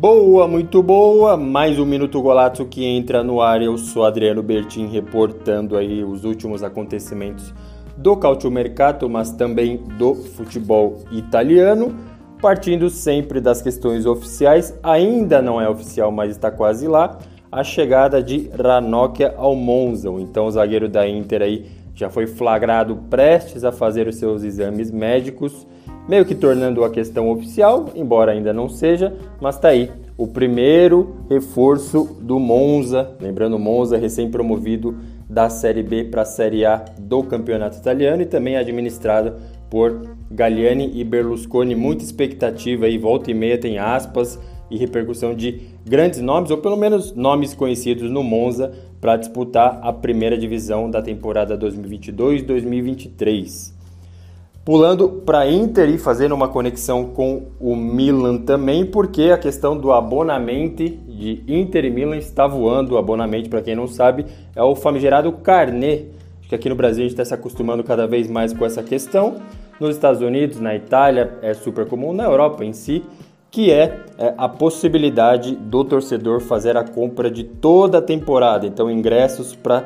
Boa, muito boa. Mais um Minuto Golazzo que entra no ar. Eu sou Adriano Bertin reportando aí os últimos acontecimentos do Mercato, mas também do futebol italiano. Partindo sempre das questões oficiais, ainda não é oficial, mas está quase lá, a chegada de Ranocchia ao Monza. Então o zagueiro da Inter aí já foi flagrado prestes a fazer os seus exames médicos meio que tornando a questão oficial, embora ainda não seja, mas está aí o primeiro reforço do Monza, lembrando Monza recém-promovido da Série B para a Série A do Campeonato Italiano e também administrado por Galliani e Berlusconi. Muita expectativa aí, volta e meia tem aspas e repercussão de grandes nomes, ou pelo menos nomes conhecidos no Monza, para disputar a primeira divisão da temporada 2022-2023. Pulando para Inter e fazendo uma conexão com o Milan também, porque a questão do abonamento de Inter e Milan está voando. O abonamento, para quem não sabe, é o famigerado carnê. Acho que aqui no Brasil a gente está se acostumando cada vez mais com essa questão. Nos Estados Unidos, na Itália, é super comum, na Europa em si, que é, é a possibilidade do torcedor fazer a compra de toda a temporada. Então, ingressos para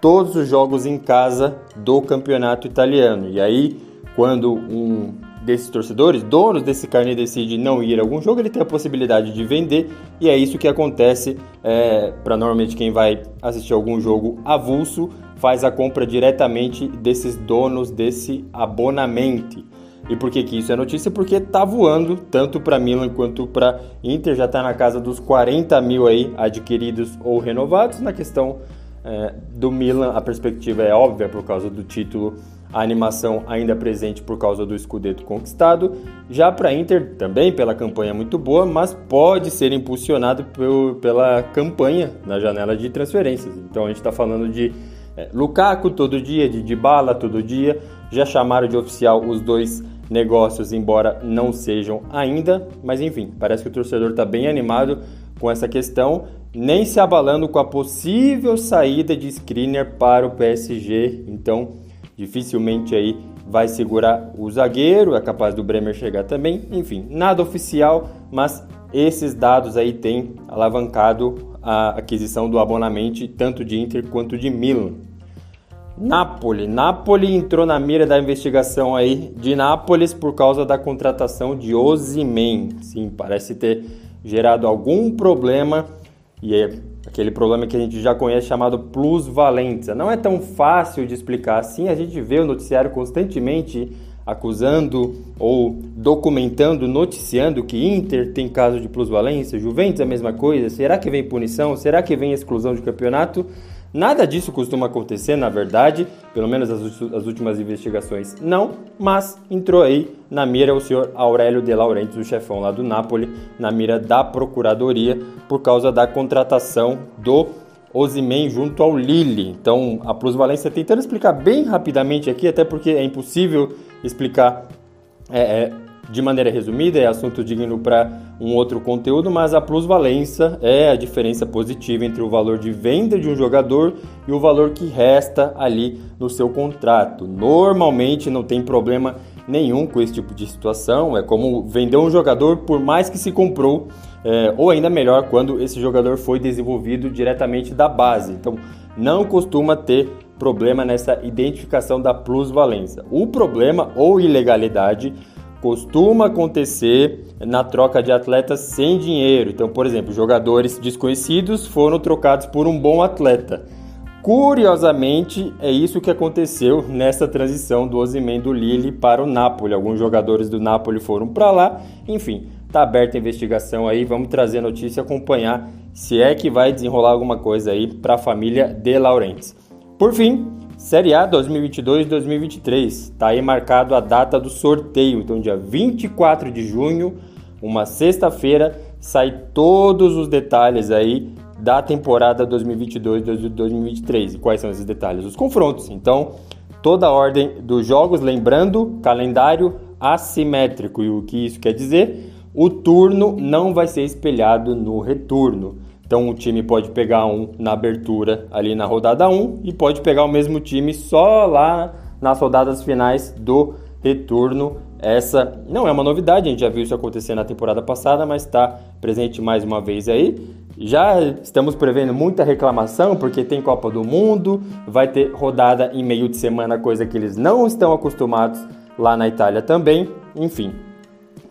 todos os jogos em casa do campeonato italiano. E aí quando um desses torcedores, donos desse carnê, decide não ir a algum jogo, ele tem a possibilidade de vender e é isso que acontece é, para normalmente quem vai assistir algum jogo avulso faz a compra diretamente desses donos desse abonamento. E por que, que isso é notícia? Porque está voando tanto para Milan quanto para Inter, já está na casa dos 40 mil aí adquiridos ou renovados. Na questão é, do Milan, a perspectiva é óbvia por causa do título a animação ainda presente por causa do Scudetto conquistado. Já para Inter, também pela campanha muito boa, mas pode ser impulsionado pela campanha na janela de transferências. Então a gente está falando de é, Lukaku todo dia, de Dybala todo dia. Já chamaram de oficial os dois negócios, embora não sejam ainda. Mas enfim, parece que o torcedor está bem animado com essa questão, nem se abalando com a possível saída de Skriniar para o PSG. Então dificilmente aí vai segurar o zagueiro, é capaz do Bremer chegar também. Enfim, nada oficial, mas esses dados aí têm alavancado a aquisição do abonamento tanto de Inter quanto de Milan. Napoli. Napoli entrou na mira da investigação aí de Nápoles por causa da contratação de Osimhen. Sim, parece ter gerado algum problema e é aquele problema que a gente já conhece chamado plusvalência. Não é tão fácil de explicar assim, a gente vê o noticiário constantemente acusando ou documentando, noticiando que Inter tem caso de plusvalência, Juventus a mesma coisa, será que vem punição, será que vem exclusão de campeonato? Nada disso costuma acontecer, na verdade, pelo menos as, as, últimas investigações não, mas entrou aí na mira o senhor Aurélio De Laurentiis, o chefão lá do Napoli, na mira da procuradoria por causa da contratação do Osimen junto ao Lille. Então, a plusvalência, tentando explicar bem rapidamente aqui, até porque é impossível explicar é, é, de maneira resumida, é assunto digno para um outro conteúdo, mas a plusvalência é a diferença positiva entre o valor de venda de um jogador e o valor que resta ali no seu contrato. Normalmente não tem problema nenhum com esse tipo de situação, é como vender um jogador por mais que se comprou, é, ou ainda melhor, quando esse jogador foi desenvolvido diretamente da base. Então não costuma ter problema nessa identificação da plusvalência. O problema ou ilegalidade costuma acontecer na troca de atletas sem dinheiro. Então, por exemplo, jogadores desconhecidos foram trocados por um bom atleta. Curiosamente, é isso que aconteceu nessa transição do Osimhen do Lille para o Napoli. Alguns jogadores do Napoli foram para lá. Enfim, tá aberta a investigação aí. Vamos trazer a notícia, acompanhar se é que vai desenrolar alguma coisa aí para a família de Laurentiis. Por fim, Série A 2022-2023. Está aí marcado a data do sorteio. Então, dia 24 de junho, uma sexta-feira, sai todos os detalhes aí da temporada 2022-2023. E quais são esses detalhes? Os confrontos. Então, toda a ordem dos jogos, lembrando, calendário assimétrico. E o que isso quer dizer? O turno não vai ser espelhado no retorno. Então o time pode pegar um na abertura ali na rodada 1 e pode pegar o mesmo time só lá nas rodadas finais do retorno. Essa não é uma novidade, a gente já viu isso acontecer na temporada passada, mas está presente mais uma vez aí. Já estamos prevendo muita reclamação porque tem Copa do Mundo, vai ter rodada em meio de semana, coisa que eles não estão acostumados lá na Itália também. Enfim,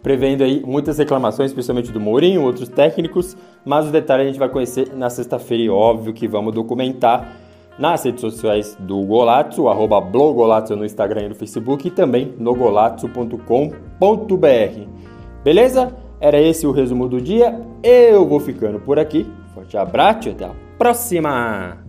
prevendo aí muitas reclamações, principalmente do Mourinho, outros técnicos, mas o detalhe a gente vai conhecer na sexta-feira e óbvio que vamos documentar nas redes sociais do Golazzo, arroba blogolazzo no Instagram e no Facebook e também no golazzo.com.br. Beleza? Era esse o resumo do dia. Eu vou ficando por aqui. Forte abraço e até a próxima!